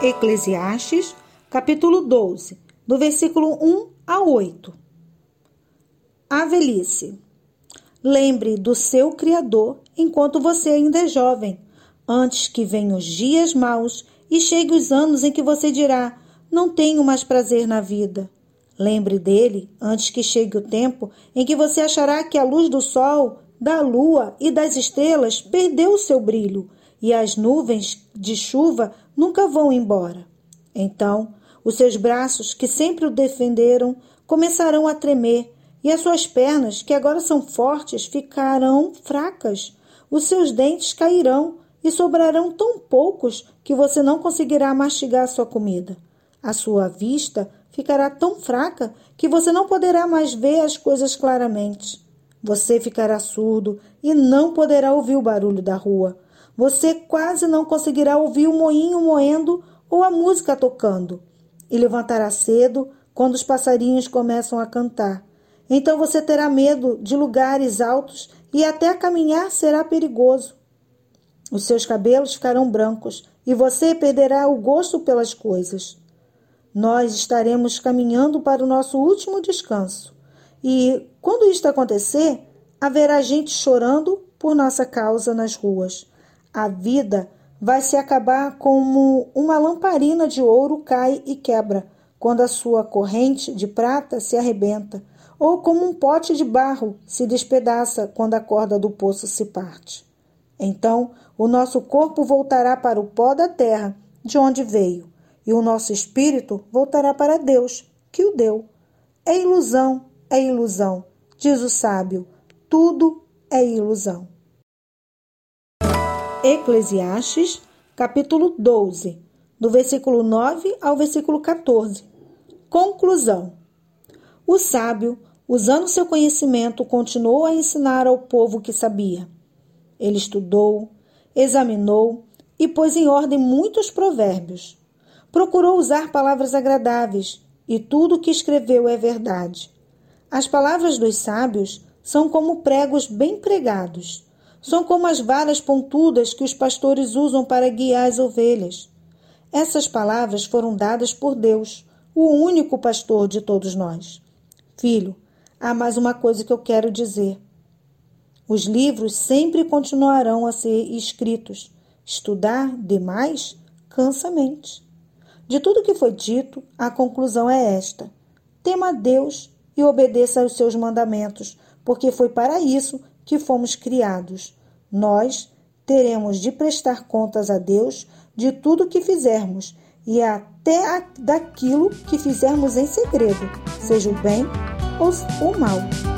Eclesiastes, capítulo 12, do versículo 1 a 8. A velhice. Lembre do seu Criador enquanto você ainda é jovem, antes que venham os dias maus e chegue os anos em que você dirá: Não tenho mais prazer na vida. Lembre dele antes que chegue o tempo em que você achará que a luz do sol, da lua e das estrelas perdeu o seu brilho e as nuvens de chuva nunca vão embora. Então, os seus braços, que sempre o defenderam, começarão a tremer, e as suas pernas, que agora são fortes, ficarão fracas. Os seus dentes cairão e sobrarão tão poucos que você não conseguirá mastigar a sua comida. A sua vista ficará tão fraca que você não poderá mais ver as coisas claramente. Você ficará surdo e não poderá ouvir o barulho da rua. Você quase não conseguirá ouvir o moinho moendo ou a música tocando. E levantará cedo quando os passarinhos começam a cantar. Então você terá medo de lugares altos e até caminhar será perigoso. Os seus cabelos ficarão brancos e você perderá o gosto pelas coisas. Nós estaremos caminhando para o nosso último descanso. E, quando isto acontecer, haverá gente chorando por nossa causa nas ruas. A vida vai se acabar como uma lamparina de ouro cai e quebra quando a sua corrente de prata se arrebenta, ou como um pote de barro se despedaça quando a corda do poço se parte. Então, o nosso corpo voltará para o pó da terra, de onde veio, e o nosso espírito voltará para Deus, que o deu. É ilusão, é ilusão, diz o sábio, tudo é ilusão. Eclesiastes, capítulo 12, do versículo 9 ao versículo 14. Conclusão: O sábio, usando seu conhecimento, continuou a ensinar ao povo que sabia. Ele estudou, examinou e pôs em ordem muitos provérbios. Procurou usar palavras agradáveis, e tudo o que escreveu é verdade. As palavras dos sábios são como pregos bem pregados são como as varas pontudas que os pastores usam para guiar as ovelhas. Essas palavras foram dadas por Deus, o único pastor de todos nós. Filho, há mais uma coisa que eu quero dizer. Os livros sempre continuarão a ser escritos. Estudar demais cansa a mente. De tudo que foi dito, a conclusão é esta: tema a Deus e obedeça aos seus mandamentos, porque foi para isso que fomos criados. Nós teremos de prestar contas a Deus de tudo que fizermos e até daquilo que fizermos em segredo, seja o bem ou o mal.